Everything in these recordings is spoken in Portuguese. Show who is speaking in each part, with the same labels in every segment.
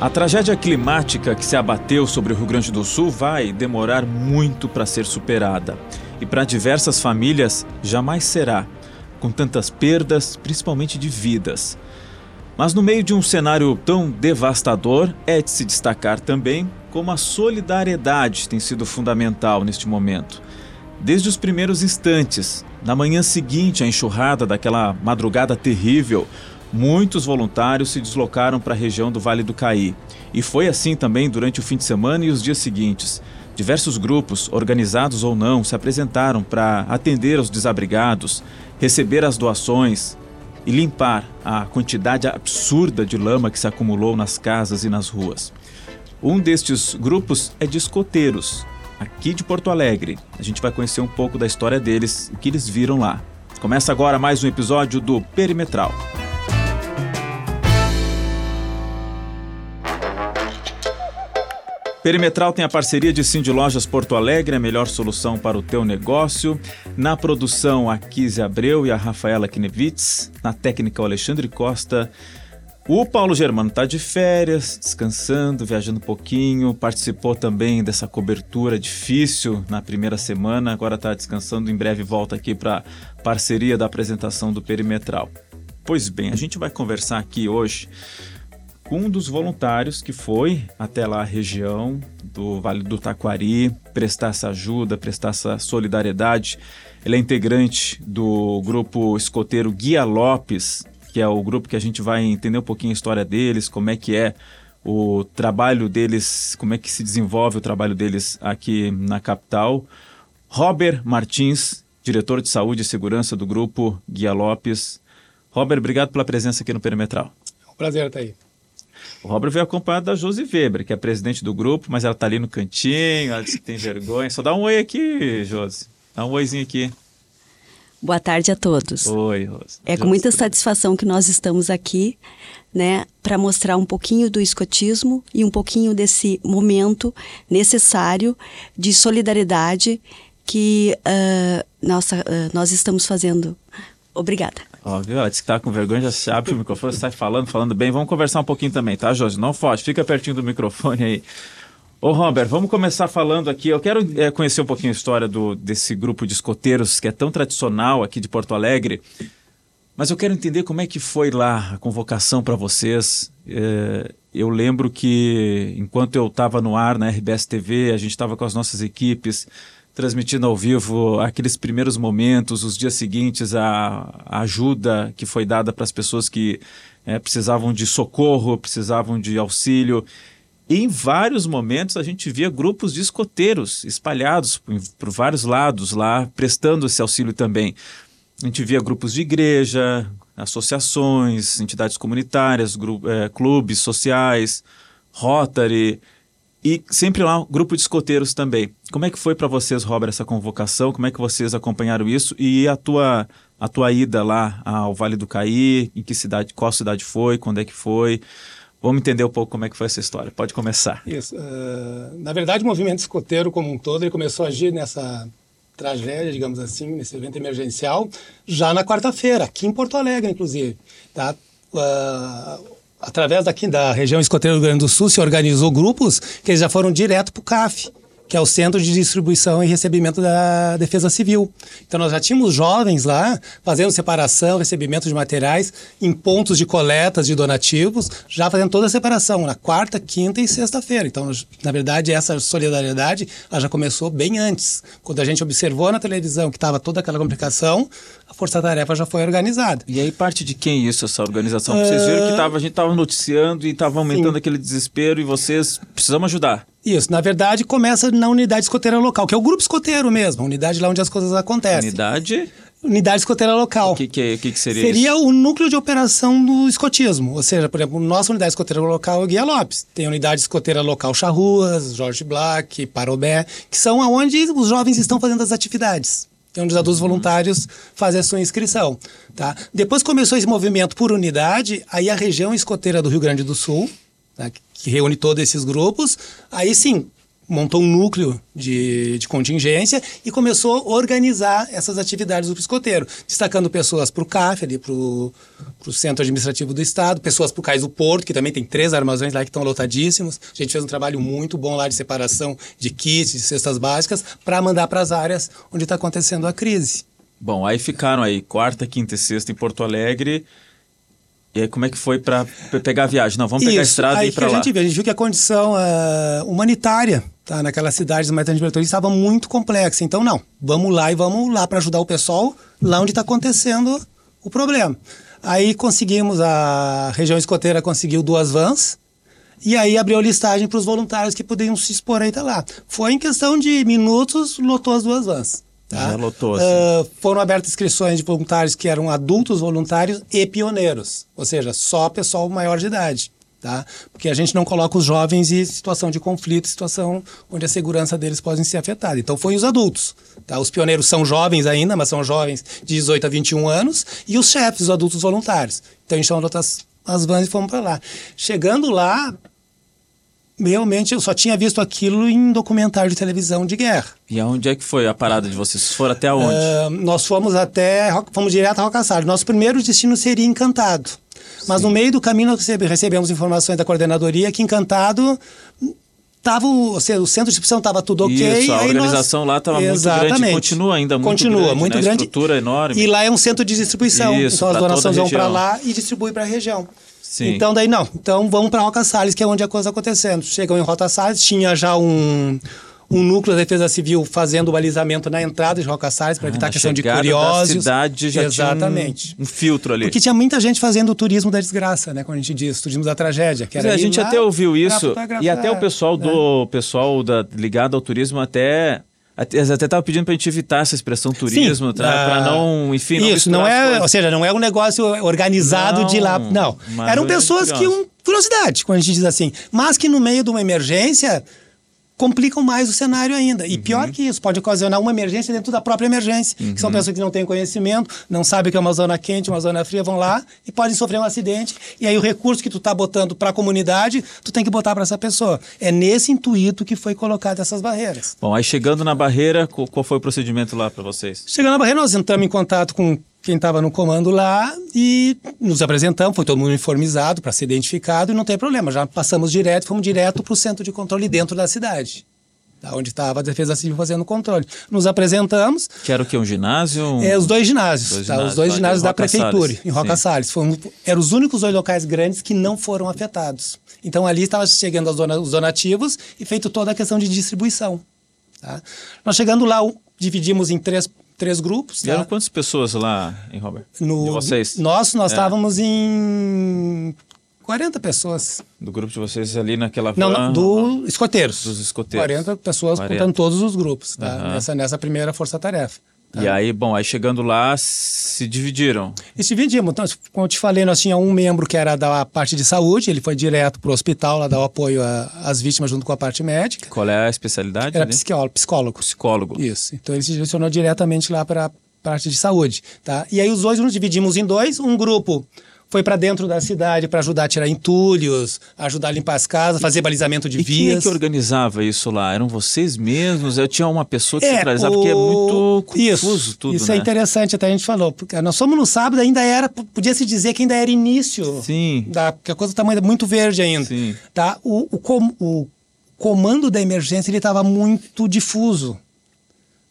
Speaker 1: A tragédia climática que se abateu sobre o Rio Grande do Sul vai demorar muito para ser superada. E para diversas famílias jamais será, com tantas perdas, principalmente de vidas. Mas no meio de um cenário tão devastador, é de se destacar também como a solidariedade tem sido fundamental neste momento. Desde os primeiros instantes, na manhã seguinte à enxurrada daquela madrugada terrível, muitos voluntários se deslocaram para a região do Vale do Caí. E foi assim também durante o fim de semana e os dias seguintes. Diversos grupos, organizados ou não, se apresentaram para atender aos desabrigados, receber as doações e limpar a quantidade absurda de lama que se acumulou nas casas e nas ruas. Um destes grupos é de escoteiros, aqui de Porto Alegre. A gente vai conhecer um pouco da história deles e o que eles viram lá. Começa agora mais um episódio do Perimetral. Perimetral tem a parceria de Cindy Lojas Porto Alegre, a melhor solução para o teu negócio. Na produção, a Kise Abreu e a Rafaela Knevitz. Na técnica, o Alexandre Costa. O Paulo Germano está de férias, descansando, viajando um pouquinho. Participou também dessa cobertura difícil na primeira semana. Agora está descansando. Em breve volta aqui para parceria da apresentação do Perimetral. Pois bem, a gente vai conversar aqui hoje um dos voluntários que foi até lá a região do Vale do Taquari prestar essa ajuda, prestar essa solidariedade. Ele é integrante do grupo escoteiro Guia Lopes, que é o grupo que a gente vai entender um pouquinho a história deles, como é que é o trabalho deles, como é que se desenvolve o trabalho deles aqui na capital. Robert Martins, diretor de saúde e segurança do grupo Guia Lopes. Robert, obrigado pela presença aqui no Perimetral.
Speaker 2: É um prazer estar aí.
Speaker 1: O Robert veio acompanhado da Josi Weber, que é presidente do grupo, mas ela tá ali no cantinho, ela disse que tem vergonha. Só dá um oi aqui, Josi. Dá um oizinho aqui.
Speaker 3: Boa tarde a todos.
Speaker 1: Oi, Rosa.
Speaker 3: É com muita satisfação que nós estamos aqui, né, para mostrar um pouquinho do escotismo e um pouquinho desse momento necessário de solidariedade que uh, nossa, uh, nós estamos fazendo. Obrigada.
Speaker 1: Ó, viu? Ela disse que tá com vergonha, já se abre o microfone, sai falando, falando bem. Vamos conversar um pouquinho também, tá, Josi? Não foge, fica pertinho do microfone aí. Ô, Robert, vamos começar falando aqui. Eu quero é, conhecer um pouquinho a história do, desse grupo de escoteiros que é tão tradicional aqui de Porto Alegre. Mas eu quero entender como é que foi lá a convocação para vocês. É, eu lembro que enquanto eu estava no ar na RBS TV, a gente estava com as nossas equipes transmitindo ao vivo aqueles primeiros momentos, os dias seguintes, a, ajuda que foi dada para as pessoas que é, precisavam de socorro, precisavam de auxílio. Em vários momentos a gente via grupos de escoteiros espalhados por, por vários lados lá, prestando esse auxílio também. A gente via grupos de igreja, associações, entidades comunitárias, é, clubes sociais, Rotary, e sempre lá grupo de escoteiros também. Como é que foi para vocês, Robert, essa convocação? Como é que vocês acompanharam isso? E a tua, a tua ida lá ao Vale do Caí, em que cidade, qual cidade foi, quando é que foi? Vamos entender um pouco como é que foi essa história. Pode começar.
Speaker 2: Isso. Uh, na verdade, o movimento escoteiro como um todo, ele começou a agir nessa tragédia, digamos assim, nesse evento emergencial, já na quarta-feira, aqui em Porto Alegre, inclusive. Tá? Uh, através daqui da região escoteira do Rio Grande do Sul, se organizou grupos que eles já foram direto para o CAF que é o Centro de Distribuição e Recebimento da Defesa Civil. Então nós já tínhamos jovens lá fazendo separação, recebimento de materiais em pontos de coletas de donativos, já fazendo toda a separação na quarta, quinta e sexta-feira. Então, na verdade, essa solidariedade já começou bem antes. Quando a gente observou na televisão que estava toda aquela complicação, a força-tarefa já foi organizada.
Speaker 1: E aí parte de quem isso, essa organização? Vocês viram que ah, tava, a gente estava noticiando e estava aumentando Sim. aquele desespero e vocês precisamos ajudar.
Speaker 2: Isso, na verdade, começa na unidade escoteira local, que é o grupo escoteiro mesmo, a unidade lá onde as coisas acontecem.
Speaker 1: Unidade?
Speaker 2: Unidade escoteira local.
Speaker 1: O que, que, é, que, que seria
Speaker 2: Seria
Speaker 1: isso?
Speaker 2: o núcleo de operação do escotismo. Ou seja, por exemplo, nossa unidade escoteira local é o Guia Lopes. Tem a unidade escoteira local Charruas, Jorge Black, Parobé, que são aonde os jovens estão fazendo as atividades. É onde os adultos uhum. voluntários fazem a sua inscrição. Tá? Depois começou esse movimento por unidade, aí a região escoteira do Rio Grande do Sul, né, que reúne todos esses grupos. Aí sim, montou um núcleo de, de contingência e começou a organizar essas atividades do escoteiro, destacando pessoas para o CAF, ali para o Centro Administrativo do Estado, pessoas para o Cais do Porto, que também tem três armazéns lá que estão lotadíssimos. A gente fez um trabalho muito bom lá de separação de kits, de cestas básicas, para mandar para as áreas onde está acontecendo a crise.
Speaker 1: Bom, aí ficaram aí quarta, quinta e sexta em Porto Alegre. E aí, como é que foi para pegar a viagem? Não, vamos pegar
Speaker 2: Isso,
Speaker 1: a estrada e ir para lá.
Speaker 2: A gente, viu, a gente viu que a condição uh, humanitária tá, naquelas cidades mais transmitoras estava muito complexa. Então, não, vamos lá e vamos lá para ajudar o pessoal lá onde está acontecendo o problema. Aí conseguimos, a região escoteira conseguiu duas vans, e aí abriu a listagem para os voluntários que podiam se expor aí tá lá. Foi em questão de minutos, lotou as duas vans. Tá?
Speaker 1: Já lotou, assim.
Speaker 2: Uh, foram abertas inscrições de voluntários que eram adultos voluntários e pioneiros, ou seja, só pessoal maior de idade. Tá? Porque a gente não coloca os jovens em situação de conflito, situação onde a segurança deles pode ser afetada. Então, foi os adultos. Tá? Os pioneiros são jovens ainda, mas são jovens de 18 a 21 anos, e os chefes, os adultos voluntários. Então, a gente chamou as, vans e fomos para lá. Chegando lá, realmente eu só tinha visto aquilo em documentário de televisão de guerra.
Speaker 1: E aonde é que foi a parada de vocês? Vocês foram até onde?
Speaker 2: Uh, nós fomos até, fomos direto a Rocaçalho. Nosso primeiro destino seria Encantado. Mas Sim. no meio do caminho nós recebemos informações da coordenadoria que Encantado tava o, o centro de distribuição estava tudo ok.
Speaker 1: Isso, a organização
Speaker 2: nós...
Speaker 1: lá estava muito grande, continua ainda muito
Speaker 2: continua,
Speaker 1: grande,
Speaker 2: muito
Speaker 1: né?
Speaker 2: grande.
Speaker 1: estrutura enorme.
Speaker 2: E lá é um centro de distribuição,
Speaker 1: Isso,
Speaker 2: então as donações vão para lá e distribuem para a região.
Speaker 1: Sim.
Speaker 2: Então daí não, então vamos para Roca Salles, que é onde a coisa está acontecendo. Chegam em Roca Salles, tinha já um um núcleo da Defesa Civil fazendo o balizamento na entrada de Roca Salles para
Speaker 1: Ah,
Speaker 2: evitar
Speaker 1: na
Speaker 2: a questão de curiosos.
Speaker 1: Da cidade já
Speaker 2: Exatamente.
Speaker 1: tinha um, um filtro ali.
Speaker 2: Porque tinha muita gente fazendo o turismo da desgraça, né? Quando a gente diz, turismo da tragédia. Que era
Speaker 1: a gente
Speaker 2: lá,
Speaker 1: até ouviu isso e até o pessoal
Speaker 2: né?
Speaker 1: do pessoal da, ligado ao turismo até até estava pedindo para a gente evitar essa expressão turismo, para
Speaker 2: ah,
Speaker 1: não, enfim, não
Speaker 2: Isso, não é, ou seja, não é um negócio organizado
Speaker 1: Não,
Speaker 2: de lá, não. Eram pessoas que iam curiosidade, quando a gente diz assim, mas que no meio de uma emergência complicam mais o cenário ainda. E
Speaker 1: Uhum.
Speaker 2: pior que isso, pode ocasionar uma emergência dentro da própria emergência, que
Speaker 1: Uhum.
Speaker 2: são pessoas que não têm conhecimento, não sabem que é uma zona quente, uma zona fria, vão lá e podem sofrer um acidente, e aí o recurso que tu tá botando para a comunidade, tu tem que botar para essa pessoa. É nesse intuito que foi colocado essas barreiras.
Speaker 1: Bom, aí chegando na barreira, qual, qual foi o procedimento lá para vocês?
Speaker 2: Chegando na barreira, nós entramos em contato com quem estava no comando lá e nos apresentamos, foi todo mundo uniformizado para ser identificado e não tem problema, já passamos direto, fomos direto para o centro de controle dentro da cidade, tá, onde estava a Defesa Civil fazendo o controle. Nos apresentamos,
Speaker 1: Que era o que? Um ginásio? Um...
Speaker 2: é, os dois ginásios,
Speaker 1: Dois
Speaker 2: tá,
Speaker 1: ginásios,
Speaker 2: os dois
Speaker 1: tá,
Speaker 2: ginásios
Speaker 1: em
Speaker 2: da
Speaker 1: Roca
Speaker 2: prefeitura,
Speaker 1: Salles,
Speaker 2: em Roca
Speaker 1: sim.
Speaker 2: Salles. Foram, eram os únicos dois locais grandes que não foram afetados. Então ali estava chegando os dona- os donativos e feito toda a questão de distribuição. tá. Nós chegando lá, dividimos em três, três grupos.
Speaker 1: E
Speaker 2: tá?
Speaker 1: eram quantas pessoas lá, em Robert?
Speaker 2: No,
Speaker 1: de vocês?
Speaker 2: Nós, nós
Speaker 1: É.
Speaker 2: estávamos em 40 pessoas.
Speaker 1: Do grupo de vocês ali naquela
Speaker 2: Não, não, do escoteiros.
Speaker 1: Dos escoteiros.
Speaker 2: 40 pessoas
Speaker 1: 40.
Speaker 2: contando todos os grupos, tá?
Speaker 1: Aham.
Speaker 2: Nessa, nessa primeira força-tarefa.
Speaker 1: E aí, bom, aí chegando lá, se dividiram.
Speaker 2: E se dividimos. Então, como eu te falei, nós tínhamos um membro que era da parte de saúde, ele foi direto para o hospital lá dar o apoio às vítimas junto com a parte médica.
Speaker 1: Qual é a especialidade?
Speaker 2: Era psicólogo. psicólogo.
Speaker 1: Psicólogo.
Speaker 2: Isso. Então ele se direcionou diretamente lá para a parte de saúde, tá? E aí os dois nos dividimos em dois. Um grupo foi para dentro da cidade para ajudar a tirar entulhos, ajudar a limpar as casas, fazer balizamento de
Speaker 1: E quem é
Speaker 2: vias.
Speaker 1: que organizava isso lá? Eram vocês mesmos? Eu tinha uma pessoa que
Speaker 2: É,
Speaker 1: centralizava,
Speaker 2: o-
Speaker 1: porque é muito confuso
Speaker 2: isso,
Speaker 1: tudo,
Speaker 2: Isso
Speaker 1: né?
Speaker 2: é interessante, até a gente falou. Porque nós fomos no sábado, ainda era, podia se dizer que ainda era início.
Speaker 1: Sim.
Speaker 2: Da, porque a coisa está muito verde ainda.
Speaker 1: Sim.
Speaker 2: Tá? O, o, com- o comando da emergência ele estava muito difuso.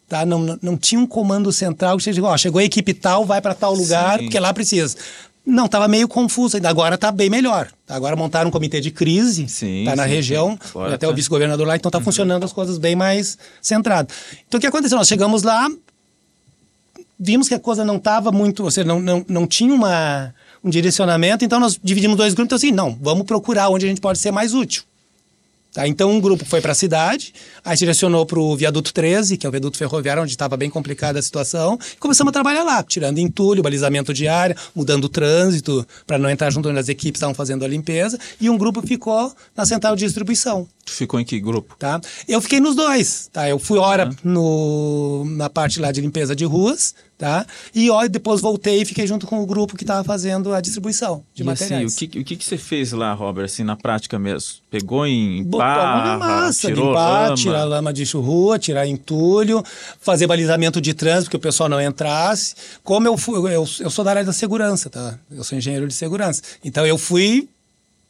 Speaker 2: Tá? Não, não, não tinha um comando central que chegou, ó, chegou a equipe tal, vai para tal lugar,
Speaker 1: Sim.
Speaker 2: porque lá precisa. Não, estava meio confuso ainda. Agora está bem melhor. Agora montaram um comitê de crise,
Speaker 1: Sim,
Speaker 2: tá na
Speaker 1: sim,
Speaker 2: região, até
Speaker 1: tá.
Speaker 2: o vice-governador lá, então está funcionando as coisas bem mais centrado. Então o que aconteceu? Nós chegamos lá, vimos que a coisa não estava muito, ou seja, não, não, não tinha uma, um direcionamento, então nós dividimos dois grupos, então assim, não, vamos procurar onde a gente pode ser mais útil. Tá, então um grupo foi para a cidade, aí se direcionou para o viaduto 13, que é o viaduto ferroviário, onde estava bem complicada a situação, e começamos a trabalhar lá, tirando entulho, balizamento de área, mudando o trânsito, para não entrar junto onde as equipes estavam fazendo a limpeza, e um grupo ficou na central de distribuição.
Speaker 1: Tu ficou em que grupo?
Speaker 2: Tá? Eu fiquei nos dois. Tá? Eu fui hora no, na parte lá de limpeza de ruas, Tá? E ó, depois voltei e fiquei junto com o grupo que estava fazendo a distribuição de
Speaker 1: e
Speaker 2: materiais.
Speaker 1: Assim, o que, o que, que você fez lá, Robert, assim, na prática mesmo? Pegou em
Speaker 2: Botar na massa, limpar, lama. tirar lama de churrua, tirar entulho, fazer balizamento de trânsito, que o pessoal não entrasse. Como eu fui, eu, eu sou da área da segurança, tá? Eu sou engenheiro de segurança. Então eu fui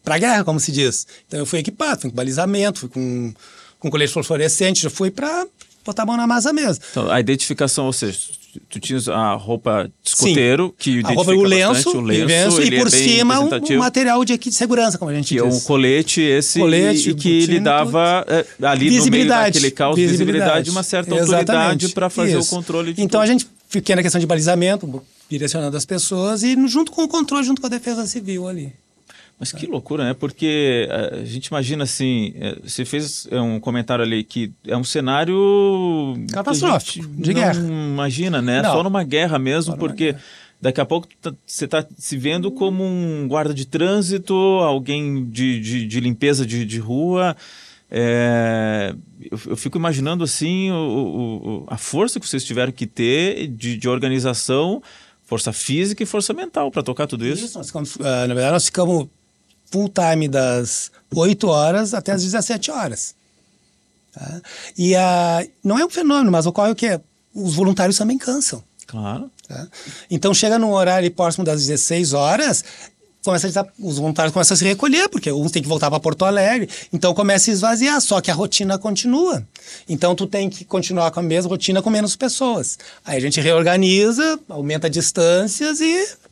Speaker 2: pra guerra, como se diz. Então eu fui equipado, fui com balizamento, fui com, com colete fluorescente, já fui para botar a mão na massa mesmo.
Speaker 1: Então, a identificação, ou seja, tu tinhas a roupa de escoteiro, Sim. que identifica
Speaker 2: a roupa, o lenço, o lenço e por é cima um, material de, de segurança, como a gente
Speaker 1: que
Speaker 2: diz.
Speaker 1: é um colete esse colete, e, que lhe dava é, ali visibilidade, no meio caos, visibilidade, uma certa Exatamente. autoridade para fazer Isso. o controle de
Speaker 2: Então
Speaker 1: tudo.
Speaker 2: a gente fiquei na questão de balizamento, direcionando as pessoas e junto com o controle, junto com a defesa civil ali.
Speaker 1: Mas que loucura, né? Porque eh, a gente imagina assim, eh, você fez eh, um comentário ali que é um cenário
Speaker 2: catastrófico de guerra.
Speaker 1: Imagina, né? Não. Só numa guerra mesmo, porque daqui a pouco você está se vendo como um guarda de trânsito, alguém de, de, de limpeza de, de rua. É, eu, eu, fico imaginando assim o, o, a força que vocês tiveram que ter de, de organização, força física e força mental para tocar tudo isso.
Speaker 2: Isso, nós ficamos, na verdade nós ficamos full time das 8 horas até as 17 horas. Tá? E uh, não é um fenômeno, mas ocorre o que? Os voluntários também cansam.
Speaker 1: Claro.
Speaker 2: Tá? Então chega num horário próximo das 16 horas, começa a, os voluntários começam a se recolher, porque uns têm que voltar para Porto Alegre, então começa a esvaziar, só que a rotina continua. Então tu tem que continuar com a mesma rotina com menos pessoas. Aí a gente reorganiza, aumenta distâncias e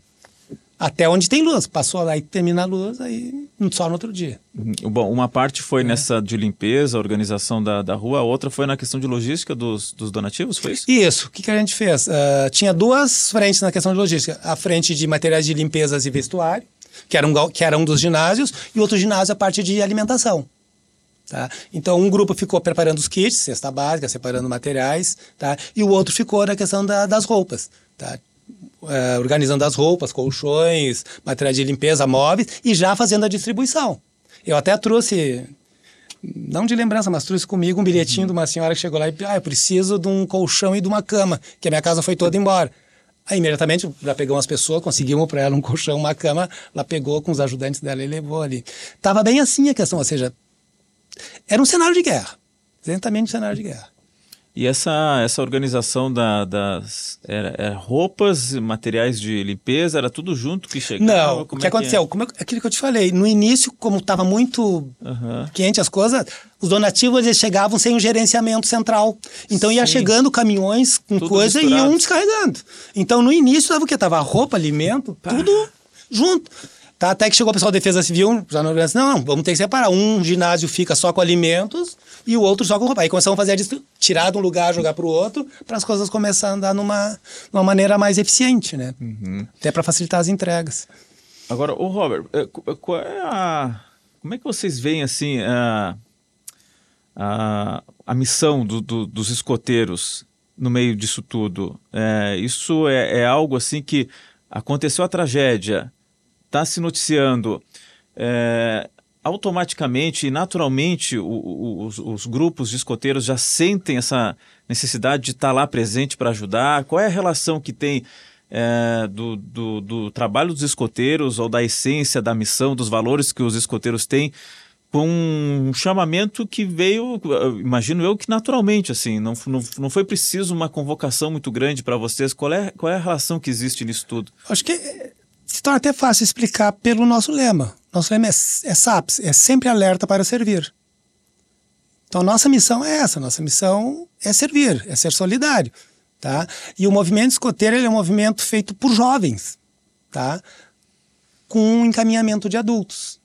Speaker 2: até onde tem luz. Passou lá e termina a luz, aí só no outro dia.
Speaker 1: Uhum. Bom, uma parte foi é. nessa de limpeza, organização da, da rua, a outra foi na questão de logística dos, dos donativos, foi isso?
Speaker 2: Isso. O que, que a gente fez? Uh, tinha duas frentes na questão de logística. A frente de materiais de limpezas e vestuário, que era um, que era um dos ginásios, e outro ginásio a parte de alimentação. Tá? Então, um grupo ficou preparando os kits, cesta básica, separando materiais, tá? e o outro ficou na questão da, das roupas. Tá? É, organizando as roupas, colchões, materiais de limpeza, móveis e já fazendo a distribuição. Eu até trouxe, não de lembrança, mas trouxe comigo um bilhetinho uhum. de uma senhora que chegou lá e ah, eu preciso de um colchão e de uma cama, que a minha casa foi toda embora. Aí imediatamente já pegou umas pessoas, conseguimos para ela um colchão, uma cama, ela pegou com os ajudantes dela e levou ali. Tava bem assim a questão, ou seja, era um cenário de guerra, exatamente um cenário de guerra.
Speaker 1: E essa, essa organização da, das era, era roupas, materiais de limpeza, era tudo junto que chegava?
Speaker 2: Não, o que é aconteceu? Que é? Como aquilo que eu te falei, no início, como estava muito uhum. quente as coisas, os donativos eles chegavam sem um gerenciamento central. Então Sim. ia chegando caminhões com tudo coisa misturado. e iam descarregando. Então no início estava o que? Tava roupa, alimento, Pá. tudo junto. Tá, até que chegou o pessoal da Defesa Civil, já não, não, não, vamos ter que separar. Um ginásio fica só com alimentos e o outro só com roupa. Aí começamos a fazer a tirar de um lugar, jogar para o outro, para as coisas começarem a andar numa, numa maneira mais eficiente, né? Uhum. Até para facilitar as entregas.
Speaker 1: Agora, o Robert, é, qual é a, como é que vocês veem assim a, a, a missão do, do, dos escoteiros no meio disso tudo? É, isso é, é algo assim que aconteceu a tragédia, está se noticiando. É, automaticamente e naturalmente o, o, os, os, grupos de escoteiros já sentem essa necessidade de estar lá presente para ajudar? Qual é a relação que tem é, do, do, do, trabalho dos escoteiros ou da essência da missão, dos valores que os escoteiros têm com um chamamento que veio, imagino eu que naturalmente, assim, não, não, não foi preciso uma convocação muito grande para vocês. Qual é, qual é a relação que existe nisso tudo?
Speaker 2: Acho que se torna até fácil explicar pelo nosso lema. Nosso lema é, é SAPS, é sempre alerta para servir. Então, nossa missão é essa, nossa missão é servir, é ser solidário, tá? E o movimento escoteiro é um movimento feito por jovens, tá? Com um encaminhamento de adultos.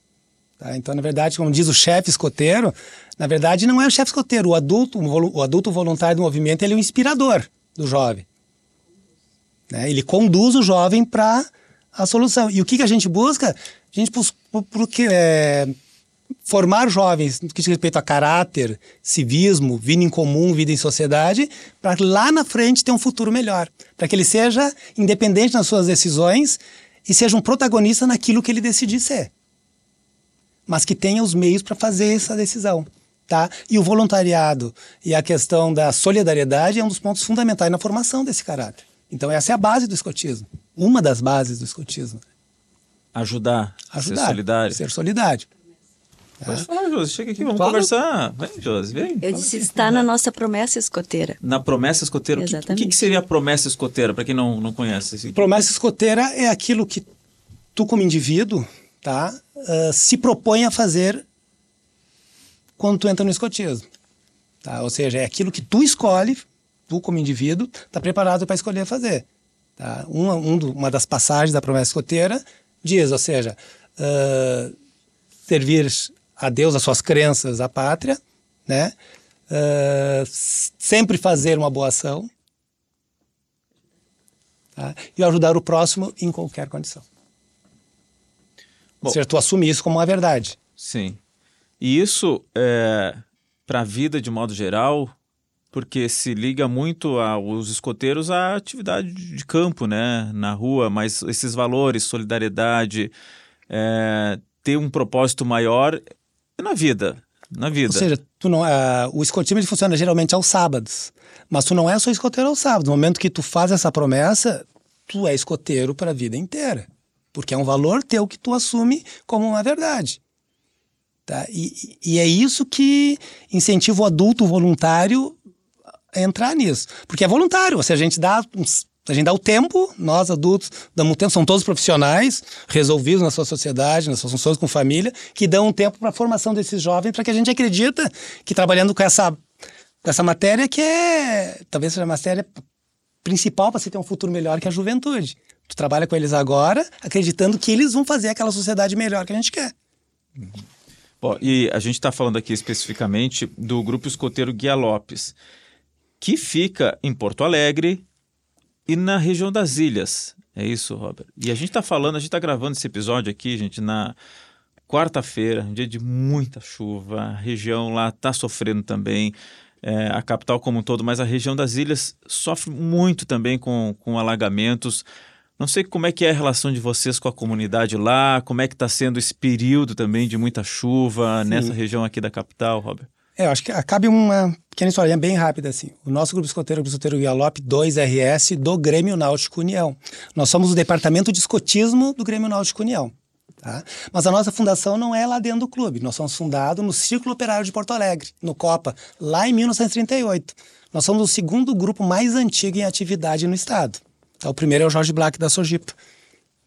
Speaker 2: Tá? Então, na verdade, como diz o chefe escoteiro, na verdade não é o chefe escoteiro, o adulto, o adulto voluntário do movimento, ele é o inspirador do jovem. Né? Ele conduz o jovem para a solução. E o que, que a gente busca? A gente busca porque, é, formar jovens no que diz respeito a caráter, civismo, vida em comum, vida em sociedade, para lá na frente ter um futuro melhor. Para que ele seja independente nas suas decisões e seja um protagonista naquilo que ele decidir ser. Mas que tenha os meios para fazer essa decisão. Tá? E o voluntariado e a questão da solidariedade é um dos pontos fundamentais na formação desse caráter. Então essa é a base do escotismo, uma das bases do escotismo.
Speaker 1: Ajudar,
Speaker 2: Ajudar,
Speaker 1: ser solidário.
Speaker 2: Ser solidário.
Speaker 1: Pode falar, Josi, chega aqui, vamos conversar. Vem, Josi, vem.
Speaker 3: Eu disse, está na nossa promessa escoteira.
Speaker 1: Na promessa escoteira, o que- o que,
Speaker 3: Exatamente.
Speaker 1: que seria a promessa escoteira, para quem não, não conhece? Esse-
Speaker 2: Promessa escoteira é aquilo que tu, como indivíduo, tá, ah, se propõe a fazer quando tu entra no escotismo. Tá? Ou seja, é aquilo que tu escolhe, tu, como indivíduo, está preparado para escolher fazer. Tá? Uma, um do- uma das passagens da promessa escoteira diz, ou seja, ah, servir a Deus, as suas crenças, a pátria, né? S- sempre fazer uma boa ação, tá? e ajudar o próximo em qualquer condição.
Speaker 1: Bom.
Speaker 2: Ou seja, tu assumir isso como uma verdade.
Speaker 1: Sim. E isso é para a vida de modo geral, porque se liga muito aos escoteiros à atividade de campo, né, na rua, mas esses valores, solidariedade, é, ter um propósito maior na vida, na vida.
Speaker 2: Ou seja, tu não, ah, o escotismo funciona geralmente aos sábados, mas tu não é só escoteiro aos sábados. No momento que tu faz essa promessa, tu é escoteiro para a vida inteira, porque é um valor teu que tu assume como uma verdade. Tá? E, e é isso que incentiva o adulto voluntário entrar nisso. Porque é voluntário, ou a gente dá, a gente dá o tempo, nós adultos damos o tempo, são todos profissionais, resolvidos na sua sociedade, nas suas funções com família, que dão um tempo para a formação desses jovens, para que a gente acredita que trabalhando com essa, com essa matéria que é, talvez seja a matéria principal para se ter um futuro melhor que a juventude. Tu trabalha com eles agora, acreditando que eles vão fazer aquela sociedade melhor que a gente quer.
Speaker 1: Bom, e a gente está falando aqui especificamente do Grupo Escoteiro Guia Lopes, que fica em Porto Alegre e na região das ilhas. É isso, Robert? E a gente está falando, a gente está gravando esse episódio aqui, gente, na quarta-feira, um dia de muita chuva. A região lá está sofrendo também, é, a capital como um todo, mas a região das ilhas sofre muito também com, com alagamentos. Não sei como é que é a relação de vocês com a comunidade lá, como é que está sendo esse período também de muita chuva nessa região aqui da capital, Robert.
Speaker 2: É, eu acho que cabe uma pequena historinha bem rápida assim. O nosso grupo escoteiro, o Grupo Escoteiro Galope 2RS do Grêmio Náutico União. Nós somos o departamento de escotismo do Grêmio Náutico União. Tá? Mas a nossa fundação não é lá dentro do clube. Nós somos fundados no Círculo Operário de Porto Alegre, no Copa, lá em 1938. Nós somos o segundo grupo mais antigo em atividade no estado. Tá? O primeiro é o Jorge Black da Sojipa,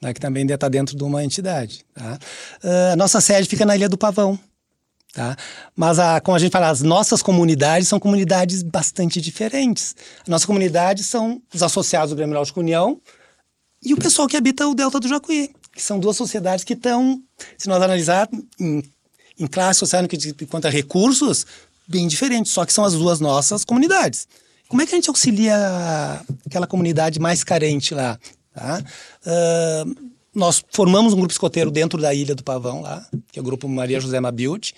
Speaker 2: né, que também está dentro de uma entidade. Tá? Ah, a nossa sede fica na Ilha do Pavão, Tá? Mas, a, como a gente fala, as nossas comunidades são comunidades bastante diferentes. Nossa comunidade são os associados do Grêmio Náutico União e o pessoal que habita o Delta do Jacuí, que são duas sociedades que estão, se nós analisar em, em classe social, no que diz a recursos, bem diferentes, só que são as duas nossas comunidades. Como é que a gente auxilia aquela comunidade mais carente lá? Tá? Ah, nós formamos um grupo escoteiro dentro da Ilha do Pavão lá, que é o grupo Maria José Mabild,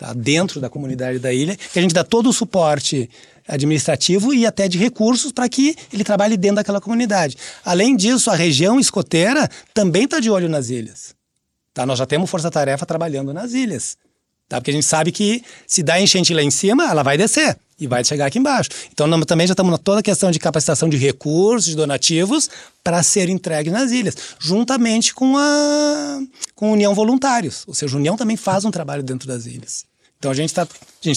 Speaker 2: tá? dentro da comunidade da ilha, que a gente dá todo o suporte administrativo e até de recursos para que ele trabalhe dentro daquela comunidade. Além disso, a região escoteira também está de olho nas ilhas. Tá? Nós já temos força-tarefa trabalhando nas ilhas. Tá? Porque a gente sabe que se dá enchente lá em cima, ela vai descer e vai chegar aqui embaixo. Então nós também já estamos na toda a questão de capacitação de recursos, de donativos, para ser entregue nas ilhas, juntamente com a, com a União Voluntários. Ou seja, a União também faz um trabalho dentro das ilhas. Então a gente está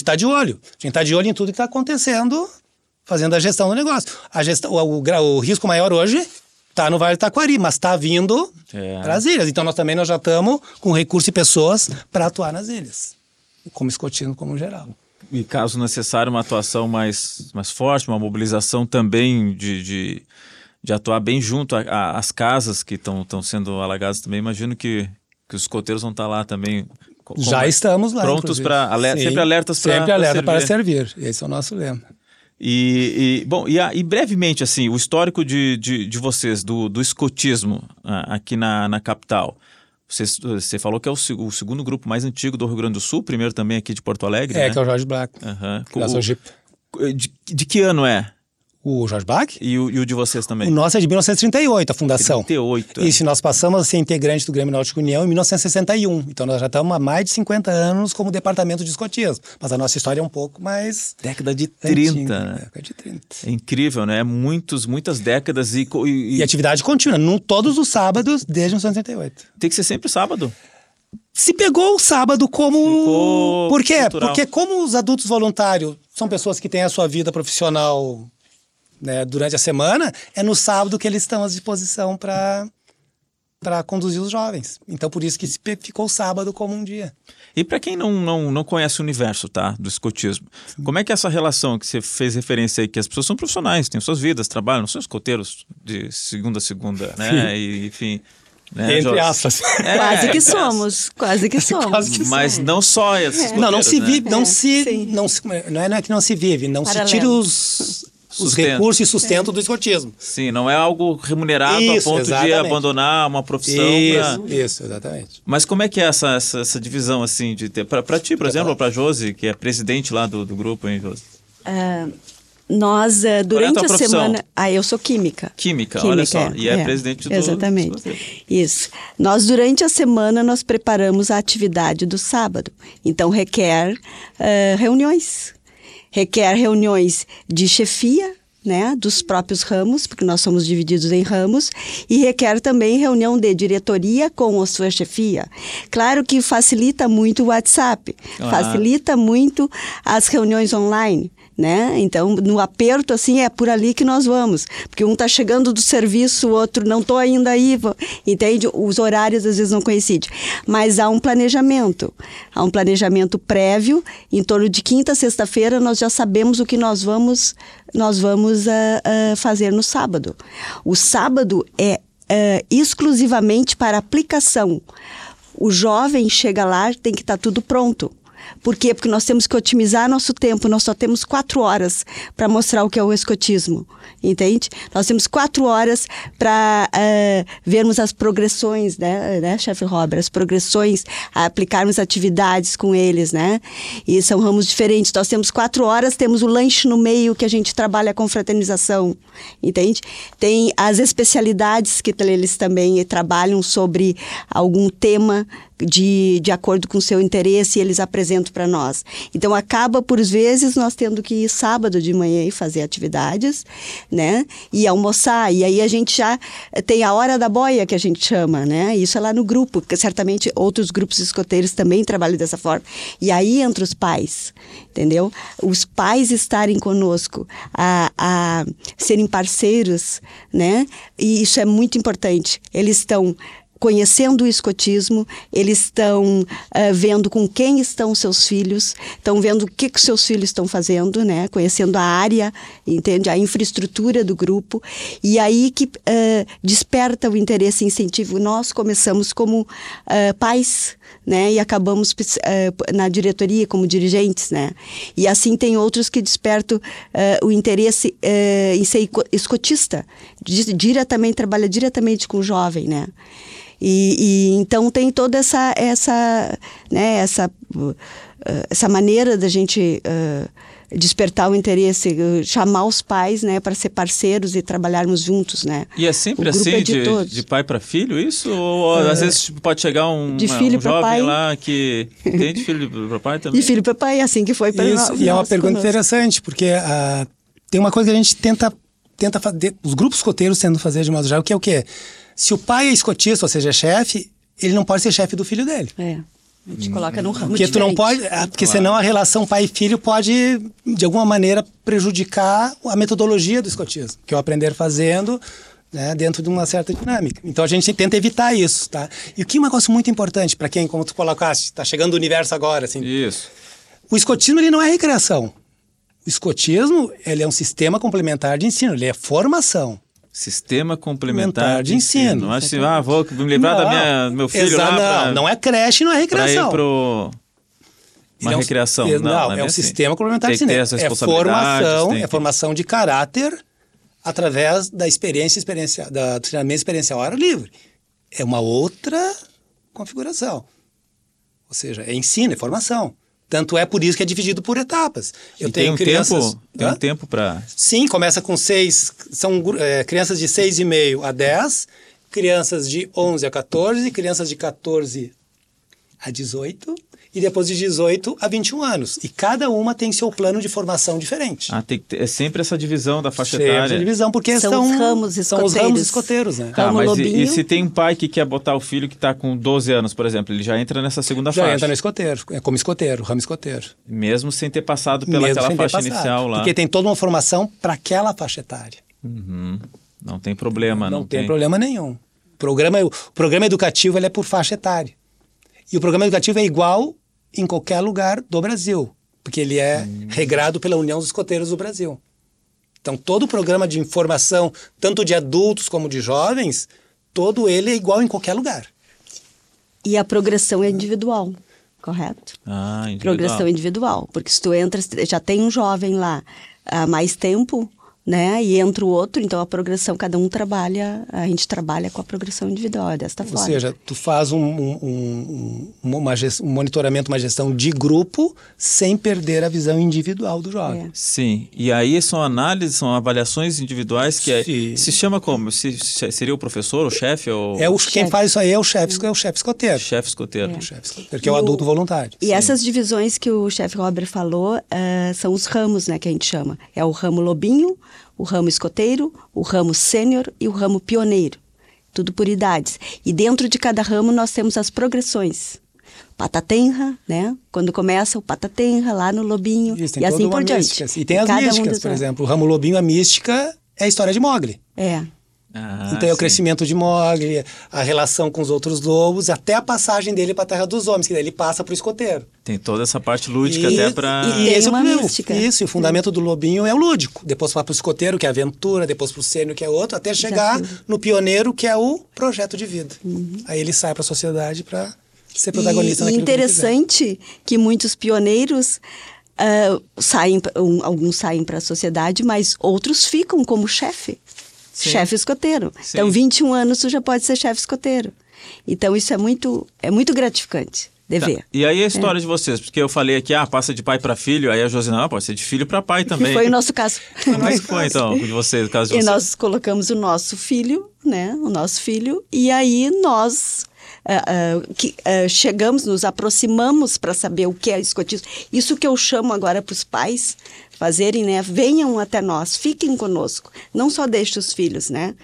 Speaker 2: tá de olho. A gente está de olho em tudo que está acontecendo, fazendo a gestão do negócio. A gestão, o, o, o risco maior hoje está no Vale do Taquari, mas está vindo
Speaker 1: É.
Speaker 2: para as ilhas. Então nós também nós já estamos com recursos e pessoas para atuar nas ilhas, como escotismo como geral.
Speaker 1: E caso necessário, uma atuação mais, mais forte, uma mobilização também de, de, de atuar bem junto às casas que estão sendo alagadas também. Imagino que, que os escoteiros vão estar lá também.
Speaker 2: Já estamos lá.
Speaker 1: Prontos para. Aler, sempre alertas para.
Speaker 2: Sempre alerta para servir. Esse é o nosso lema.
Speaker 1: E, e, bom, e, a- e brevemente, assim, o histórico de, de, de vocês, do, do escotismo ah, aqui na, na capital. Você, você falou que é o, o segundo grupo mais antigo do Rio Grande do Sul, primeiro também aqui de Porto Alegre.
Speaker 2: É,
Speaker 1: né?
Speaker 2: que é o Jorge Black. Da
Speaker 1: O- de, de que ano é?
Speaker 2: O Jorge Bach?
Speaker 1: E o, e o de vocês também?
Speaker 2: O nosso é de 1938, a fundação.
Speaker 1: 38. é.
Speaker 2: Isso, nós passamos a ser integrante do Grêmio Náutico União em 1961. Então nós já estamos há mais de 50 anos como departamento de escotismo. Mas a nossa história é um pouco mais.
Speaker 1: Década de 30.
Speaker 2: antiga,
Speaker 1: né?
Speaker 2: Década de 30.
Speaker 1: É incrível, né? Muitos, muitas décadas e, e-
Speaker 2: E atividade contínua, no, todos os sábados desde 1938.
Speaker 1: tem que ser sempre sábado.
Speaker 2: Se pegou o sábado como.
Speaker 1: Ficou
Speaker 2: Por quê?
Speaker 1: cultural.
Speaker 2: Porque, como os adultos voluntários são pessoas que têm a sua vida profissional né, durante a semana, é no sábado que eles estão à disposição para para conduzir os jovens. Então, por isso que ficou o sábado como um dia.
Speaker 1: E para quem não, não, não conhece o universo, tá, do escotismo, como é que é essa relação que você fez referência aí, que as pessoas são profissionais, têm suas vidas, trabalham, não são escoteiros de segunda a segunda, né? E, enfim. Né,
Speaker 2: Entre aspas.
Speaker 1: É,
Speaker 3: quase que somos, quase que somos.
Speaker 2: Quase que
Speaker 1: Mas não só esses
Speaker 2: Não, não
Speaker 1: escoteiros,
Speaker 2: se
Speaker 1: né?
Speaker 2: vive, não
Speaker 3: É,
Speaker 2: se,
Speaker 3: sim.
Speaker 2: não se, não é, não é que não se vive, não
Speaker 3: Paralelo.
Speaker 2: se tira os, os recursos e sustento do escotismo.
Speaker 1: Sim, não é algo remunerado a
Speaker 2: Isso,
Speaker 1: ponto de
Speaker 2: exatamente.
Speaker 1: abandonar uma profissão. pra-
Speaker 2: Isso, isso, exatamente.
Speaker 1: Mas como é que é essa, essa, essa divisão, assim, de ter... Para ti, por exemplo, ou para Josi, que é presidente lá do, do grupo, hein, Josi?
Speaker 3: Ah, nós,
Speaker 1: é a
Speaker 3: durante
Speaker 1: tua
Speaker 3: a
Speaker 1: profissão?
Speaker 3: semana. Ah, eu sou química.
Speaker 1: Química, olha só. E é, presidente do
Speaker 3: Exatamente.
Speaker 1: do.
Speaker 3: Isso. Nós, durante a semana, nós preparamos a atividade do sábado. Então, requer ah, reuniões. Requer reuniões de chefia, né, dos próprios ramos, porque nós somos divididos em ramos, e requer também reunião de diretoria com a sua chefia. Claro que facilita muito o WhatsApp,
Speaker 1: Claro.
Speaker 3: facilita muito as reuniões online. Né? Então, no aperto, assim, é por ali que nós vamos. Porque um está chegando do serviço, o outro não estou ainda aí. Entende? Os horários às vezes não coincidem. Mas há um planejamento. Há um planejamento prévio. Em torno de quinta sexta-feira, nós já sabemos o que nós vamos, nós vamos ah, ah, fazer no sábado. O sábado é ah, exclusivamente para aplicação. O jovem chega lá, tem que estar tudo pronto. Por quê? Porque nós temos que otimizar nosso tempo. Nós só temos quatro horas para mostrar o que é o escotismo, entende? Nós temos quatro horas para vermos as progressões, né, né chefe Robert? As progressões, aplicarmos atividades com eles, né? E são ramos diferentes. Nós temos quatro horas, temos o lanche no meio que a gente trabalha com fraternização, entende? Tem as especialidades que eles também trabalham sobre algum tema de, de acordo com o seu interesse e eles apresentam para nós. Então acaba por vezes nós tendo que ir sábado de manhã e fazer atividades, né? E almoçar. E aí a gente já tem a hora da boia que a gente chama, né? Isso é lá no grupo, certamente outros grupos escoteiros também trabalham dessa forma. E aí entra os pais, entendeu? Os pais estarem conosco, a, a serem parceiros, né? E isso é muito importante. Eles estão conhecendo o escotismo, eles estão ah, vendo com quem estão seus filhos, estão vendo o que, que seus filhos estão fazendo, né? conhecendo a área, entende? A infraestrutura do grupo. E aí que ah, desperta o interesse e incentivo. Nós começamos como ah, pais, né? E acabamos eh, na diretoria como dirigentes, né? E assim tem outros que despertam eh, o interesse eh, em ser escotista, Di- diretamente trabalha diretamente com o jovem, né? E, e então tem toda essa essa né essa uh, essa maneira da gente uh, despertar o interesse, uh, chamar os pais, né, para ser parceiros e trabalharmos juntos, né?
Speaker 1: E é sempre
Speaker 3: grupo
Speaker 1: assim,
Speaker 3: é de
Speaker 1: de, de pai para filho, isso? Ou às vezes tipo, pode chegar um,
Speaker 3: De
Speaker 1: uma-
Speaker 3: filho
Speaker 1: um jovem
Speaker 3: pai.
Speaker 1: lá que tem de filho para pai também?
Speaker 3: E filho para pai, assim que foi para
Speaker 2: Isso,
Speaker 3: nós.
Speaker 2: e é uma pergunta
Speaker 3: conosco.
Speaker 2: interessante, porque ah, tem uma coisa que a gente tenta, tenta fazer, os grupos escoteiros tentam fazer de modo geral, que é o quê? Se o pai é escotista, ou seja, é chefe, ele não pode ser chefe do filho dele.
Speaker 3: É. A gente coloca num ramo
Speaker 2: Porque tu não pode, ah, porque senão a relação pai e filho pode, de alguma maneira, prejudicar a metodologia do escotismo, que é o aprender fazendo, né, dentro de uma certa dinâmica. Então a gente tenta evitar isso, tá? E o que é um negócio muito importante para quem, como tu colocaste, está chegando o universo agora, assim,
Speaker 1: Isso.
Speaker 2: o escotismo ele não é recreação. O escotismo ele é um sistema complementar de ensino, ele é formação.
Speaker 1: Sistema complementar de
Speaker 2: de
Speaker 1: ensino.
Speaker 2: ensino.
Speaker 1: Não acho assim, ah, vou me livrar da minha, do meu filho
Speaker 2: exa-
Speaker 1: lá
Speaker 2: não,
Speaker 1: pra,
Speaker 2: não é creche, não é recreação.
Speaker 1: ir pro... Uma
Speaker 2: é um-
Speaker 1: recreação.
Speaker 2: ele-
Speaker 1: Não,
Speaker 2: Não,
Speaker 1: não
Speaker 2: é,
Speaker 1: bem
Speaker 2: um
Speaker 1: assim.
Speaker 2: sistema complementar de ensino. É formação, é
Speaker 1: que-
Speaker 2: formação de caráter através da experiência experiencial, da treinamento experiencial ao ar livre. É uma outra configuração. Ou seja, é ensino, é formação. Tanto é por isso que é dividido por etapas.
Speaker 1: Eu e tenho tem um crianças. Tempo, tem um tempo para.
Speaker 2: Sim, começa com seis. São é, crianças de 6,5 a 10, crianças de 11 a 14, crianças de 14 a 18 e depois de 18 a 21 anos. E cada uma tem seu plano de formação diferente.
Speaker 1: Ah, tem ter, é sempre essa divisão da faixa
Speaker 2: sempre
Speaker 1: etária.
Speaker 2: divisão, porque
Speaker 3: são,
Speaker 2: são,
Speaker 3: os ramos escoteiros.
Speaker 2: São os ramos escoteiros, né?
Speaker 1: Tá, mas e, e, se tem um pai que quer botar o filho que está com 12 anos, por exemplo, ele já entra nessa segunda
Speaker 2: já
Speaker 1: faixa?
Speaker 2: Já entra no escoteiro, é como escoteiro, ramo escoteiro.
Speaker 1: Mesmo sem ter passado pela aquela faixa passado, inicial lá.
Speaker 2: Porque tem toda uma formação para aquela faixa etária.
Speaker 1: Uhum. Não tem problema, não,
Speaker 2: não tem, tem problema nenhum. O programa, o programa educativo ele é por faixa etária. E o programa educativo é igual em qualquer lugar do Brasil, porque ele é hum. regrado pela União dos Escoteiros do Brasil. Então, todo o programa de informação, tanto de adultos como de jovens, todo ele é igual em qualquer lugar.
Speaker 3: E a progressão é individual, correto?
Speaker 1: Ah, individual.
Speaker 3: Progressão individual, porque se tu entra, já tem um jovem lá há mais tempo, né? E entra o outro, então a progressão, cada um trabalha, a gente trabalha com a progressão individual, é desta
Speaker 2: Ou
Speaker 3: forma.
Speaker 2: Ou seja, tu faz um, um, um, uma gest, um monitoramento, uma gestão de grupo, sem perder a visão individual do jovem. É.
Speaker 1: Sim, e aí são análises, são avaliações individuais que é, se chama como? Se, se, seria o professor, o chefe? Ou...
Speaker 2: É o, quem faz isso aí é o chefe, é o chefe escoteiro.
Speaker 1: Chefe escoteiro.
Speaker 2: É. O chefe escoteiro, que é o adulto voluntário.
Speaker 3: E Sim. essas divisões que o chefe Robert falou uh, são os ramos, né, que a gente chama. É o ramo lobinho, o ramo escoteiro, o ramo sênior e o ramo pioneiro. Tudo por idades. E dentro de cada ramo nós temos as progressões. Patatenra, né? Quando começa o patatenra lá no lobinho
Speaker 2: Isso,
Speaker 3: e assim por diante.
Speaker 2: Místicas. E tem as místicas, um por exemplo. O ramo lobinho, a mística é a história de Mogli.
Speaker 3: É.
Speaker 2: Ah, então é o crescimento de Mogli, a relação com os outros lobos, até a passagem dele para a Terra dos Homens, que daí ele passa para o escoteiro.
Speaker 1: Tem toda essa parte lúdica e, até para...
Speaker 3: E, e esse uma
Speaker 2: é
Speaker 3: o, mística.
Speaker 2: Isso, e o fundamento do lobinho é o lúdico. Depois vai para o escoteiro, que é a aventura, depois para o sênior, que é outro, até chegar no pioneiro, que é o projeto de vida. Uhum. Aí ele sai para a sociedade para ser protagonista
Speaker 3: e,
Speaker 2: naquilo
Speaker 3: interessante que, que muitos pioneiros uh, saem, um, alguns saem para a sociedade, mas outros ficam como chefe chefe escoteiro. Sim. Então, 21 anos tu já pode ser chefe escoteiro. Então, isso é muito, é muito gratificante de tá. ver.
Speaker 1: E aí a história é. de vocês? Porque eu falei aqui, ah, passa de pai para filho, aí a Josina, ah, pode ser de filho para pai também.
Speaker 3: Foi o nosso caso.
Speaker 1: É que foi, então, de vocês, o caso de
Speaker 3: e
Speaker 1: vocês?
Speaker 3: E nós colocamos o nosso filho, né, o nosso filho, e aí nós... Uh, uh, que, uh, chegamos, nos aproximamos para saber o que é escotismo. Isso que eu chamo agora para os pais fazerem, né? Venham até nós, fiquem conosco, não só deixem os filhos, né?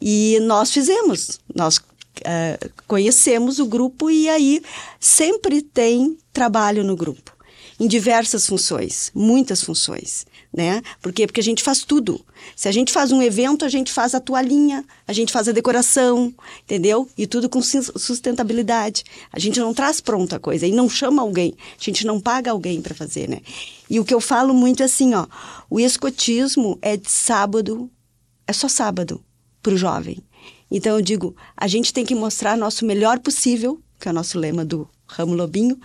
Speaker 3: E nós fizemos, nós uh, conhecemos o grupo e aí sempre tem trabalho no grupo, em diversas funções, muitas funções né? Porque a gente faz tudo. Se a gente faz um evento, a gente faz a toalhinha, a gente faz a decoração, entendeu? E tudo com sustentabilidade. A gente não traz pronta a coisa e não chama alguém, a gente não paga alguém para fazer, né? E o que eu falo muito é assim, ó, o escotismo é de sábado, é só sábado para o jovem. Então eu digo, a gente tem que mostrar nosso melhor possível, que é o nosso lema do Ramo Lobinho,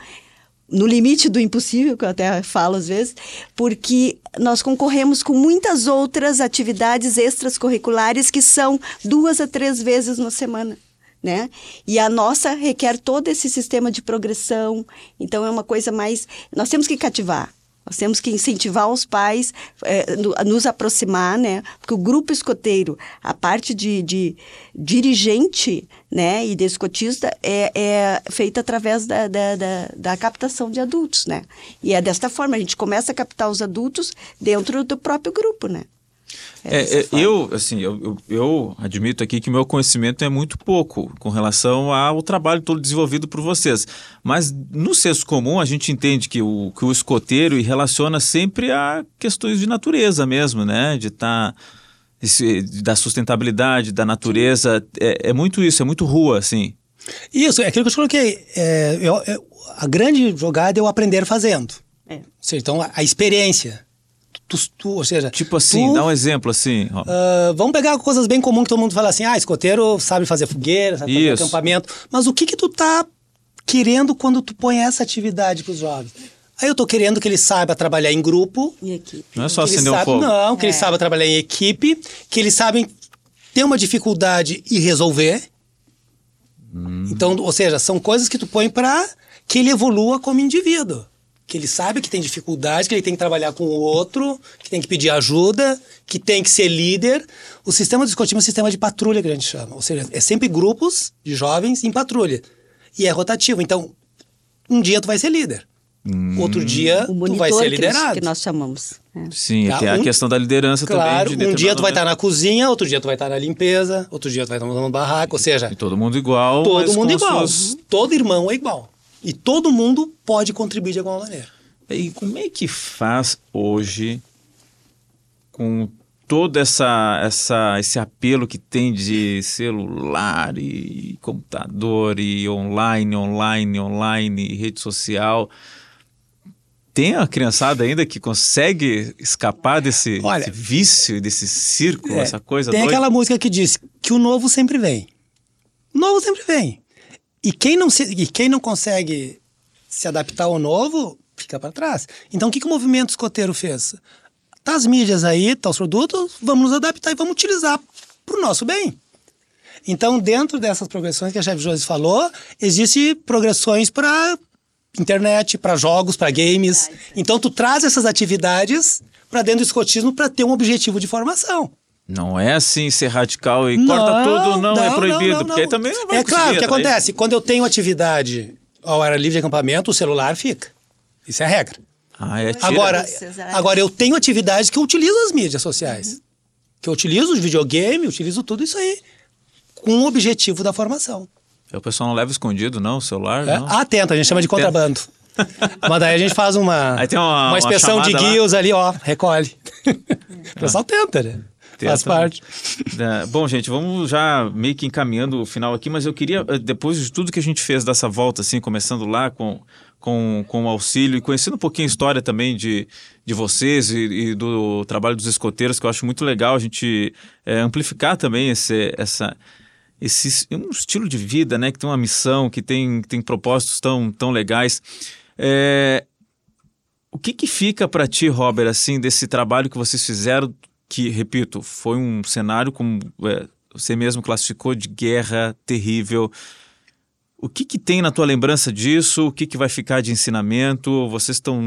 Speaker 3: no limite do impossível, que eu até falo às vezes, porque nós concorremos com muitas outras atividades extracurriculares que são duas a três vezes na semana. Né? E a nossa requer todo esse sistema de progressão, então é uma coisa mais. Nós temos que cativar. Nós temos que incentivar os pais é, a nos aproximar, né? Porque o grupo escoteiro, a parte de, de dirigente né, e de escotista é, é feita através da, da, da, da, captação de adultos, né? E é desta forma, a gente começa a captar os adultos dentro do próprio grupo, né?
Speaker 1: É, é, eu, assim, eu, eu, eu, admito aqui que meu conhecimento é muito pouco com relação ao trabalho todo desenvolvido por vocês. Mas no senso comum a gente entende que o, que o escoteiro relaciona sempre a questões de natureza mesmo, né? De estar. Tá, da sustentabilidade, da natureza. É, é, muito isso, é muito rua, assim.
Speaker 2: Isso, é aquilo que eu te coloquei. É, eu, a grande jogada é o aprender fazendo. É. Seja, então, a, a experiência. Tu, tu, ou seja,
Speaker 1: tipo assim, tu, dá um exemplo assim.
Speaker 2: Uh, vamos pegar coisas bem comuns que todo mundo fala assim: ah, escoteiro sabe fazer fogueira, sabe fazer acampamento. Mas o que que tu tá querendo quando tu põe essa atividade para os jovens? Aí eu tô querendo que ele saiba trabalhar em grupo.
Speaker 3: Em equipe.
Speaker 1: Não é só acender um fogo.
Speaker 2: Não, que é. ele saiba trabalhar em equipe, que eles sabem ter uma dificuldade e resolver. Hum. Então, ou seja, são coisas que tu põe para que ele evolua como indivíduo. Que ele sabe que tem dificuldade, que ele tem que trabalhar com o outro, que tem que pedir ajuda, que tem que ser líder. O sistema do escotismo é um sistema de patrulha que a gente chama, ou seja, é sempre grupos de jovens em patrulha. E é rotativo, então um dia tu vai ser líder. Hum. Outro dia
Speaker 3: o
Speaker 2: tu vai ser liderado.
Speaker 3: Que, que nós chamamos.
Speaker 1: É. Sim, tá? tem a um, questão da liderança
Speaker 2: claro,
Speaker 1: também.
Speaker 2: um dia tu vai estar na cozinha, outro dia tu vai estar na limpeza, outro dia tu vai estar no barraco, ou seja...
Speaker 1: E todo mundo igual.
Speaker 2: Todo mundo igual. Suas... Todo irmão é igual. E todo mundo pode contribuir de alguma maneira.
Speaker 1: E como é que faz hoje com todo essa, essa, esse apelo que tem de celular e computador e online, online, online, rede social. Tem a criançada ainda que consegue escapar desse, Olha, desse vício, desse círculo, é, essa coisa
Speaker 2: Tem
Speaker 1: doida?
Speaker 2: aquela música que diz que o novo sempre vem. O novo sempre vem. E quem não, se, e quem não consegue se adaptar ao novo, fica para trás. Então, o que, que o movimento escoteiro fez? Tá as mídias aí, tá os produtos, vamos nos adaptar e vamos utilizar para o nosso bem. Então, dentro dessas progressões que a chefe Josi falou, existe progressões para internet, para jogos, para games. Então, tu traz essas atividades para dentro do escotismo para ter um objetivo de formação.
Speaker 1: Não é assim ser radical e não, corta tudo, não, é não é proibido, não, não, porque aí também não vai
Speaker 2: É claro, o que acontece? Quando eu tenho atividade ao ar livre de acampamento, o celular fica. Isso é a regra.
Speaker 1: Ah, é
Speaker 2: agora, agora, eu tenho atividades que eu utilizo as mídias sociais. Uhum. Que eu utilizo o videogame, utilizo tudo isso aí. Com o objetivo da formação.
Speaker 1: O pessoal não leva escondido, não, o celular? É? Não.
Speaker 2: Ah, tenta, a gente chama de contrabando. Mas daí a gente faz uma,
Speaker 1: aí tem uma,
Speaker 2: uma inspeção uma de guias ali, ó, recolhe. o pessoal tenta, né? Faz parte.
Speaker 1: É, bom, gente, vamos já meio que encaminhando o final aqui, mas eu queria, eh, depois de tudo que a gente fez dessa volta, assim, começando lá com com, com o auxílio e conhecendo um pouquinho a história também de, de vocês e, e do trabalho dos escoteiros, que eu acho muito legal a gente é, amplificar também esse, essa, esse um estilo de vida, né, que tem uma missão, que tem, tem propósitos tão, tão legais. É, o que, que fica para ti, Robert, assim, desse trabalho que vocês fizeram, que, repito, foi um cenário, como é, você mesmo classificou, de guerra terrível, o que, que tem na tua lembrança disso? O que, que vai ficar de ensinamento? Vocês estão,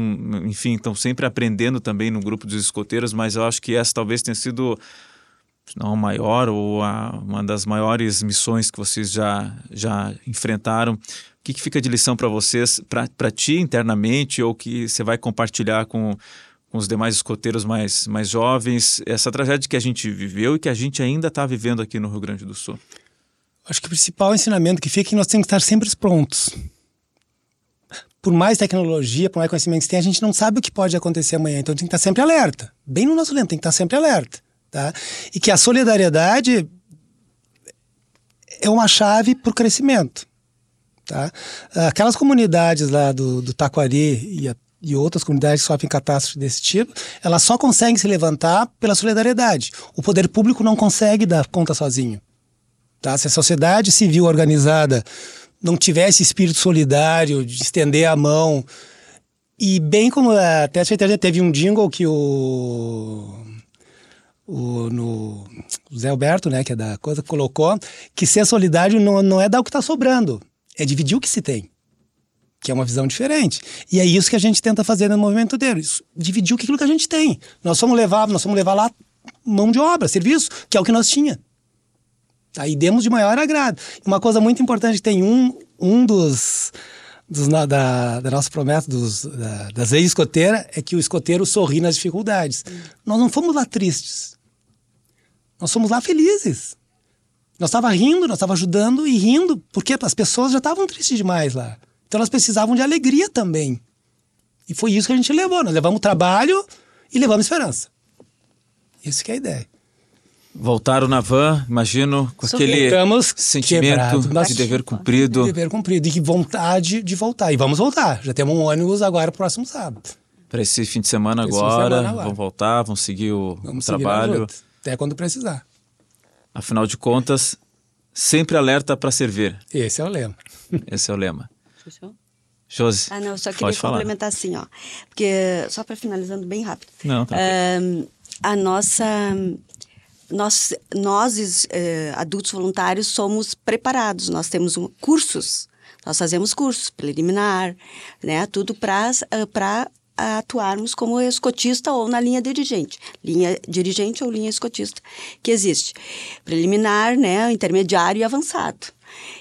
Speaker 1: enfim, estão sempre aprendendo também no grupo dos escoteiros, mas eu acho que essa talvez tenha sido não a maior ou a, uma das maiores missões que vocês já, já enfrentaram. O que, que fica de lição para vocês, para ti internamente, ou que você vai compartilhar com, com os demais escoteiros mais, mais jovens, essa tragédia que a gente viveu e que a gente ainda está vivendo aqui no Rio Grande do Sul?
Speaker 2: Acho que o principal ensinamento que fica é que nós temos que estar sempre prontos. Por mais tecnologia, por mais conhecimento que tem, a gente não sabe o que pode acontecer amanhã. Então tem que estar sempre alerta. Bem no nosso lento, tem que estar sempre alerta. Tá? E que a solidariedade é uma chave para o crescimento. Tá? Aquelas comunidades lá do, do Taquari e, a, e outras comunidades que sofrem catástrofes desse tipo, elas só conseguem se levantar pela solidariedade. O poder público não consegue dar conta sozinho. Tá? Se a sociedade civil organizada não tivesse espírito solidário, de estender a mão, e bem como até a teve um jingle que o, o no, o Zé Alberto, né, que é da coisa, colocou, que ser solidário não, não é dar o que está sobrando, é dividir o que se tem que é uma visão diferente. E é isso que a gente tenta fazer no movimento deles, dividir aquilo que a gente tem. Nós vamos levar, nós vamos levar lá mão de obra, serviço, que é o que nós tinha. E demos de maior agrado. Uma coisa muito importante, tem um, um dos, dos da, da, nossa promessa dos, da, das leis escoteiras é que o escoteiro sorri nas dificuldades. Hum. Nós não fomos lá tristes. Nós fomos lá felizes. Nós estava rindo, nós estava ajudando e rindo, porque as pessoas já estavam tristes demais lá. Então elas precisavam de alegria também. E foi isso que a gente levou. Nós levamos trabalho e levamos esperança. Isso que é a ideia.
Speaker 1: Voltaram na van, imagino, com aquele sentimento de dever cumprido.
Speaker 2: De dever cumprido e vontade de voltar. E vamos voltar. Já temos um ônibus agora próximo sábado.
Speaker 1: Para esse fim de semana agora, semana agora. vão voltar, vão seguir o vamos trabalho. Seguir
Speaker 2: até quando precisar.
Speaker 1: Afinal de contas, sempre alerta para servir.
Speaker 2: Esse é o lema.
Speaker 1: Esse é o lema. Fechou? Josi.
Speaker 3: Ah, não, só queria complementar assim, ó. Porque, só para finalizando bem rápido.
Speaker 1: Não, tá.
Speaker 3: Um, a nossa nós, nós eh, adultos voluntários, somos preparados. Nós temos um, cursos Nós fazemos cursos preliminar, né? Tudo para atuarmos como escotista ou na linha dirigente, linha dirigente ou linha escotista que existe, preliminar, né, intermediário e avançado.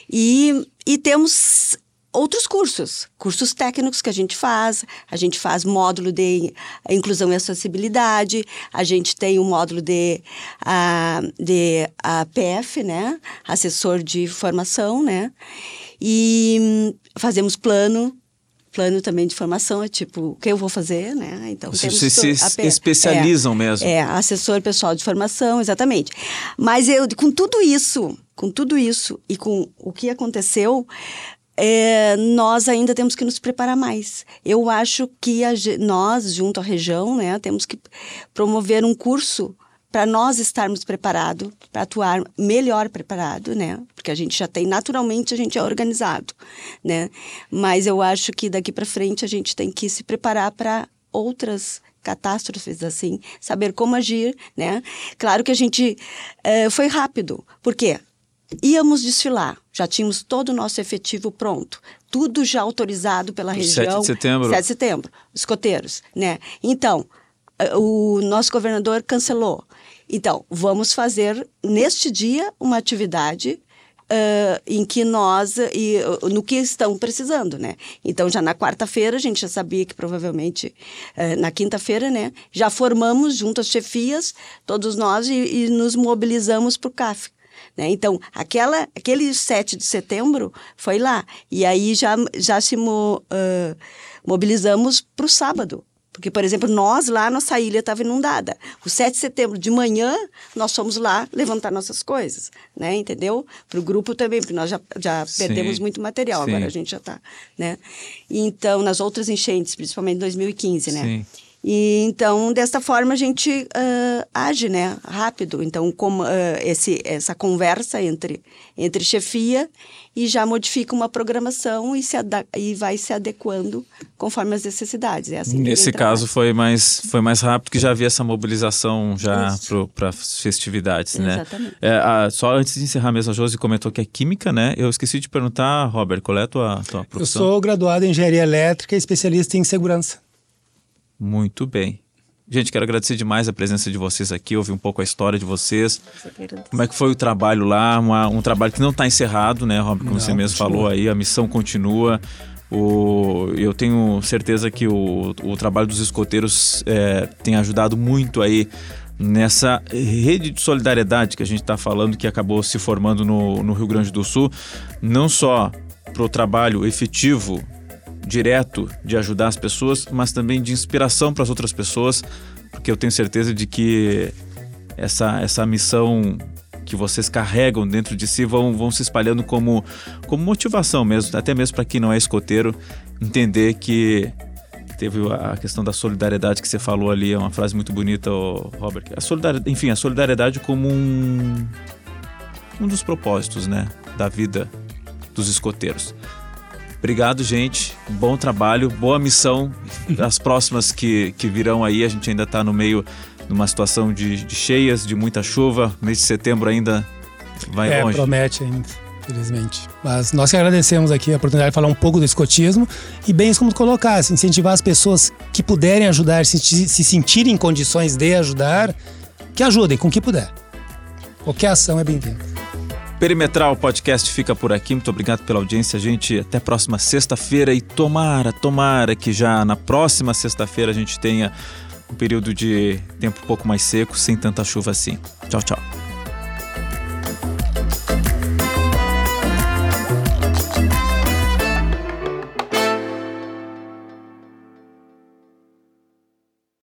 Speaker 3: E, e temos outros cursos, cursos técnicos que a gente faz, a gente faz módulo de inclusão e acessibilidade, a gente tem o um módulo de, uh, de uh, PF, né, assessor de formação, né, e fazemos plano plano também de formação, é tipo, o que eu vou fazer, né?
Speaker 1: Então, Vocês se, se especializam
Speaker 3: é,
Speaker 1: mesmo.
Speaker 3: É, assessor pessoal de formação, exatamente. Mas eu, com tudo isso, com tudo isso e com o que aconteceu, é, nós ainda temos que nos preparar mais. Eu acho que a, nós, junto à região, né, temos que promover um curso para nós estarmos preparados, para atuar melhor preparado, né? Porque a gente já tem, naturalmente, a gente é organizado, né? Mas eu acho que daqui para frente a gente tem que se preparar para outras catástrofes assim, saber como agir, né? Claro que a gente é, foi rápido, por quê? Íamos desfilar, já tínhamos todo o nosso efetivo pronto, tudo já autorizado pela região.
Speaker 1: 7 de setembro.
Speaker 3: 7 de setembro, escoteiros, né? Então, o nosso governador cancelou. Então, vamos fazer neste dia uma atividade uh, em que nós, e, uh, no que estão precisando, né? Então, já na quarta-feira, a gente já sabia que provavelmente uh, na quinta-feira, né? Já formamos junto às chefias, todos nós, e, e nos mobilizamos para o CAF. Né? Então, aquela, aquele 7 de setembro foi lá. E aí já, já se mo, uh, mobilizamos para o sábado. Porque, por exemplo, nós lá, nossa ilha estava inundada. O 7 de setembro de manhã, nós fomos lá levantar nossas coisas, né? Entendeu? Para o grupo também, porque nós já, já perdemos muito material, Sim. agora a gente já está, né? Então, nas outras enchentes, principalmente em 2015, né? Sim. E então, desta forma, a gente uh, age, né, rápido. Então, como uh, esse, essa conversa entre, entre chefia e já modifica uma programação e, se e vai se adequando conforme as necessidades. É assim
Speaker 1: Nesse caso foi mais, foi mais rápido, que já havia essa mobilização já para as festividades, né?
Speaker 3: Exatamente.
Speaker 1: É, a, só antes de encerrar mesmo, a Josi comentou que é química, né? Eu esqueci de perguntar, Robert, qual é a tua, tua profissão?
Speaker 2: Eu sou graduado em engenharia elétrica e especialista em segurança.
Speaker 1: Muito bem. Gente, quero agradecer demais a presença de vocês aqui, ouvir um pouco a história de vocês. Como é que foi o trabalho lá? Uma, um trabalho que não está encerrado, né, Rob? Como não, você mesmo continua. falou aí, a missão continua. O, eu tenho certeza que o, o trabalho dos escoteiros é, tem ajudado muito aí nessa rede de solidariedade que a gente está falando, que acabou se formando no, no Rio Grande do Sul, não só para o trabalho efetivo direto de ajudar as pessoas, mas também de inspiração para as outras pessoas, porque eu tenho certeza de que essa, essa missão que vocês carregam dentro de si vão, vão se espalhando como, como motivação mesmo, até mesmo para quem não é escoteiro, entender que teve a questão da solidariedade que você falou ali, é uma frase muito bonita, Robert. A solidariedade, enfim, a solidariedade como um, um dos propósitos né, da vida dos escoteiros. Obrigado, gente. Bom trabalho, boa missão. As próximas que, que virão aí, a gente ainda está no meio de uma situação de, de, cheias, de muita chuva. Mês de setembro ainda vai
Speaker 2: é,
Speaker 1: longe.
Speaker 2: promete ainda, infelizmente. Mas nós que agradecemos aqui a oportunidade de falar um pouco do escotismo e bem como colocar, assim, incentivar as pessoas que puderem ajudar, se, se sentirem em condições de ajudar, que ajudem com o que puder. Qualquer ação é bem-vinda.
Speaker 1: Perimetral Podcast fica por aqui. Muito obrigado pela audiência, gente. Até próxima sexta-feira e tomara, tomara que já na próxima sexta-feira a gente tenha um período de tempo um pouco mais seco, sem tanta chuva assim. Tchau, tchau.